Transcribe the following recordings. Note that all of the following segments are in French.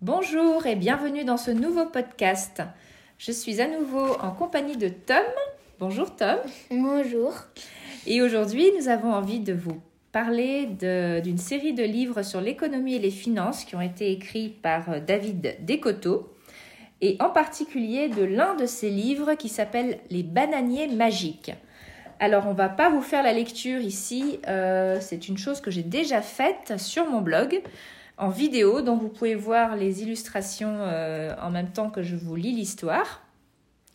Bonjour et bienvenue dans ce nouveau podcast. Je suis à nouveau en compagnie de Tom. Bonjour Tom. Bonjour. Et aujourd'hui, nous avons envie de vous parler d'une série de livres sur l'économie et les finances qui ont été écrits par euh, David Descoteaux et en particulier de l'un de ses livres qui s'appelle Les bananiers magiques. Alors, on va pas vous faire la lecture ici, euh, c'est une chose que j'ai déjà faite sur mon blog en vidéo, dont vous pouvez voir les illustrations euh, en même temps que je vous lis l'histoire.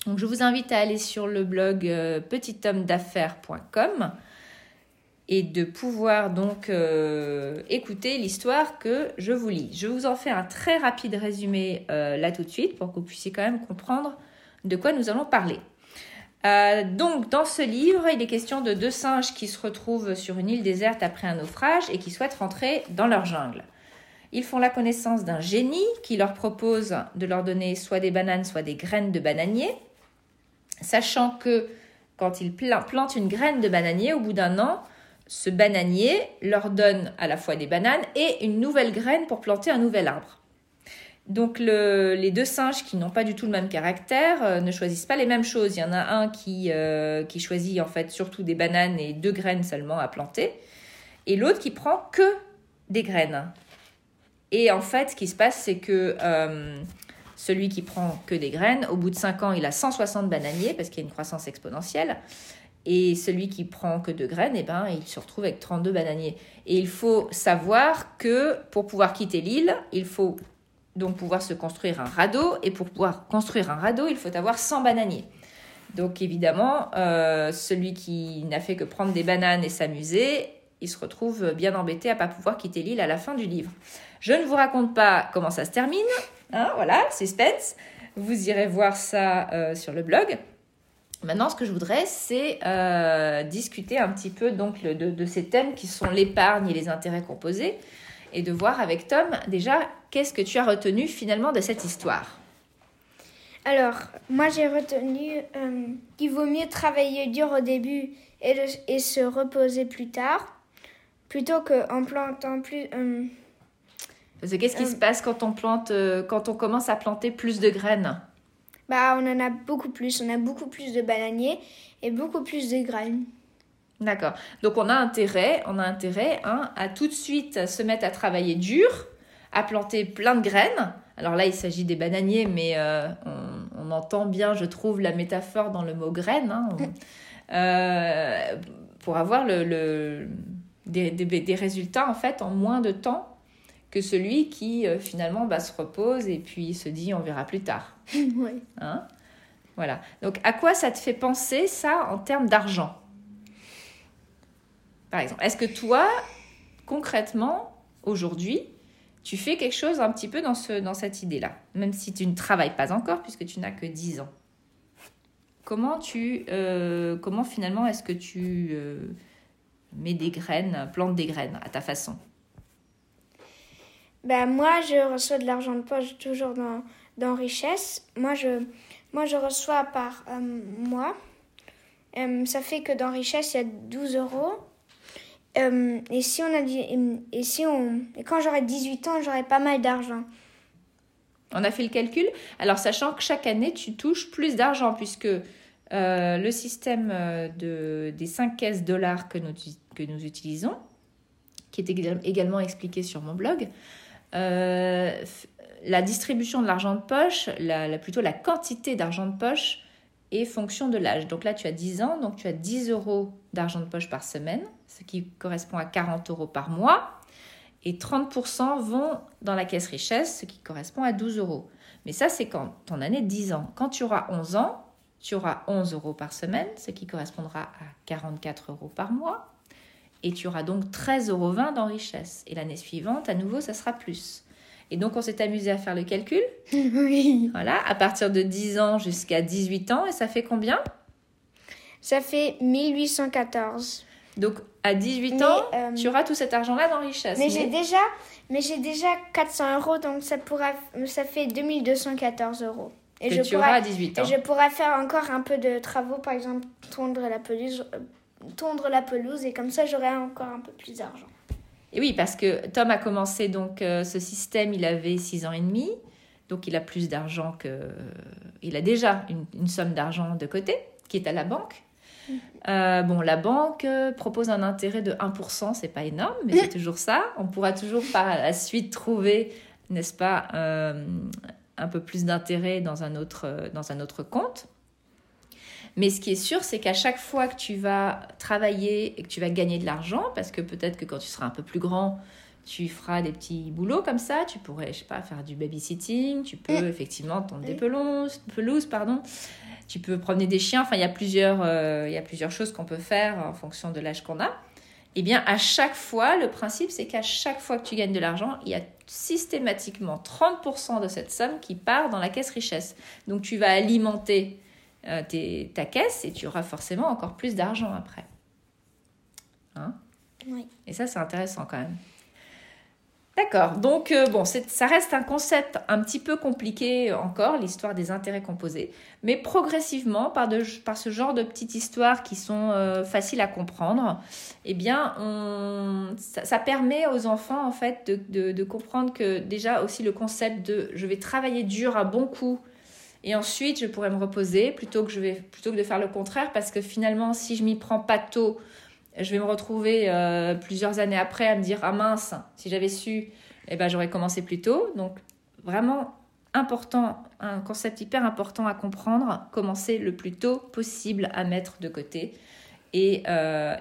Donc, je vous invite à aller sur le blog euh, petithommeDaffaires.com et de pouvoir donc euh, écouter l'histoire que je vous lis. Je vous en fais un très rapide résumé euh, là tout de suite pour que vous puissiez quand même comprendre de quoi nous allons parler. Donc dans ce livre, il est question de deux singes qui se retrouvent sur une île déserte après un naufrage et qui souhaitent rentrer dans leur jungle. Ils font la connaissance d'un génie qui leur propose de leur donner soit des bananes, soit des graines de bananier, sachant que quand ils plantent une graine de bananier, au bout d'un an, ce bananier leur donne à la fois des bananes et une nouvelle graine pour planter un nouvel arbre. Donc les deux singes qui n'ont pas du tout le même caractère euh, ne choisissent pas les mêmes choses. Il y en a un euh, qui choisit en fait surtout des bananes et deux graines seulement à planter, et l'autre qui prend que des graines. Et en fait, ce qui se passe, c'est que euh, celui qui prend que des graines, au bout de 5 ans, il a 160 bananiers parce qu'il y a une croissance exponentielle. Et celui qui prend que deux graines, eh ben, il se retrouve avec 32 bananiers. Et il faut savoir que pour pouvoir quitter l'île, il faut donc pouvoir se construire un radeau. Et pour pouvoir construire un radeau, il faut avoir 100 bananiers. Donc évidemment, euh, celui qui n'a fait que prendre des bananes et s'amuser, il se retrouve bien embêté à pas pouvoir quitter l'île à la fin du livre. Je ne vous raconte pas comment ça se termine. Hein, voilà, suspense. Vous irez voir ça euh, sur le blog. Maintenant, ce que je voudrais, c'est euh, discuter un petit peu donc de, ces thèmes qui sont l'épargne et les intérêts composés, et de voir avec Tom déjà qu'est-ce que tu as retenu finalement de cette histoire? Alors, moi j'ai retenu euh, qu'il vaut mieux travailler dur au début et, et se reposer plus tard, plutôt qu'en plantant plus. Euh, Parce qu'est-ce qui se passe quand on plante, quand on commence à planter plus de graines? Bah, on en a beaucoup plus. On a beaucoup plus de bananiers et beaucoup plus de graines. D'accord. Donc on a intérêt, on a intérêt hein, à tout de suite se mettre à travailler dur, à planter plein de graines. Alors là, il s'agit des bananiers, mais euh, on, entend bien, je trouve, la métaphore dans le mot graine, hein. euh, pour avoir le, des, des, résultats en fait en moins de temps que celui qui euh, finalement bah, se repose et puis se dit on verra plus tard. Hein? Voilà. Donc à quoi ça te fait penser ça en termes d'argent? Par exemple, est-ce que toi, concrètement, aujourd'hui, tu fais quelque chose un petit peu dans, ce, dans cette idée-là, même si tu ne travailles pas encore puisque tu n'as que 10 ans. Comment tu, euh, comment finalement est-ce que tu euh, mets des graines, plantes des graines à ta façon ben, moi, je reçois de l'argent de poche toujours dans, dans Richesse. Moi, je, moi, je reçois par euh, mois. Euh, ça fait que dans Richesse, il y a 12 euros. Euh, et si on a et si on et quand j'aurai 18 ans, j'aurai pas mal d'argent. On a fait le calcul. Alors sachant que chaque année tu touches plus d'argent puisque le système de des 5 caisses dollars que nous que nous utilisons, qui est également expliqué sur mon blog, euh, la distribution de l'argent de poche, la, plutôt la quantité d'argent de poche est fonction de l'âge. Donc là, tu as 10 ans, donc tu as 10 euros d'argent de poche par semaine, ce qui correspond à 40 euros par mois. Et 30% vont dans la caisse richesse, ce qui correspond à 12 euros. Mais ça, c'est quand ton année de 10 ans. Quand tu auras 11 ans, tu auras 11 euros par semaine, ce qui correspondra à 44 euros par mois et tu auras donc 13,20 euros dans richesse. Et l'année suivante, à nouveau, ça sera plus. Et donc, on s'est amusé à faire le calcul. Oui. Voilà, à partir de 10 ans jusqu'à 18 ans, et ça fait combien? Ça fait 1814. Donc, à 18 ans, euh, tu auras tout cet argent-là dans richesse. Mais, j'ai déjà, mais j'ai déjà 400 euros, donc ça, pourra, ça fait 2214 euros. Et je tu auras à 18 ans. Et je pourrais faire encore un peu de travaux, par exemple, tondre la pelouse, tondre la pelouse et comme ça j'aurai encore un peu plus d'argent. Et oui, parce que Tom a commencé donc euh, ce système, il avait 6 ans et demi, donc il a plus d'argent que... Il a déjà une, une somme d'argent de côté qui est à la banque. Euh, bon, la banque euh, propose un intérêt de 1%, c'est pas énorme, mais c'est toujours ça. On pourra toujours par la suite trouver, n'est-ce pas, euh, un peu plus d'intérêt dans, un autre, dans un autre compte. Mais ce qui est sûr, c'est qu'à chaque fois que tu vas travailler et que tu vas gagner de l'argent, parce que peut-être que quand tu seras un peu plus grand, tu feras des petits boulots comme ça, tu pourrais, je sais pas, faire du babysitting, tu peux effectivement tondre des pelouses, pelouses pardon tu peux promener des chiens. Enfin, il y a plusieurs, euh, il y a plusieurs choses qu'on peut faire en fonction de l'âge qu'on a. Eh bien, à chaque fois, le principe, c'est qu'à chaque fois que tu gagnes de l'argent, il y a systématiquement 30% de cette somme qui part dans la caisse richesse. Donc, tu vas alimenter euh, ta caisse et tu auras forcément encore plus d'argent après. Hein? Oui. Et ça, c'est intéressant quand même. D'accord. Donc, euh, bon, ça reste un concept un petit peu compliqué encore, l'histoire des intérêts composés. Mais progressivement, par, ce genre de petites histoires qui sont euh, faciles à comprendre, eh bien, ça, permet aux enfants, en fait, de, de, comprendre que déjà aussi le concept de je vais travailler dur à bon coup et ensuite je pourrais me reposer plutôt que, je vais, plutôt que de faire le contraire parce que finalement, si je m'y prends pas tôt, je vais me retrouver euh, plusieurs années après à me dire ah mince, si j'avais su, eh ben j'aurais commencé plus tôt. Donc vraiment important, un concept hyper important à comprendre, commencer le plus tôt possible à mettre de côté. Et, euh,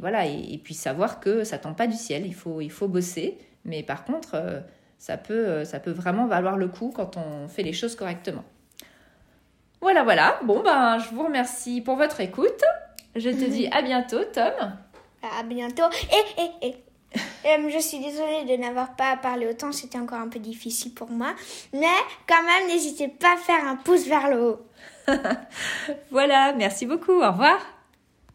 voilà, et, puis savoir que ça tombe pas du ciel, il faut, il faut bosser, mais par contre, euh, ça, peut, ça peut vraiment valoir le coup quand on fait les choses correctement. Voilà, voilà. Bon, ben, je vous remercie pour votre écoute. Je te dis à bientôt, Tom. À bientôt. Et, et, et. Euh, je suis désolée de n'avoir pas parlé autant, c'était encore un peu difficile pour moi. Mais quand même, n'hésitez pas à faire un pouce vers le haut. voilà, merci beaucoup, au revoir.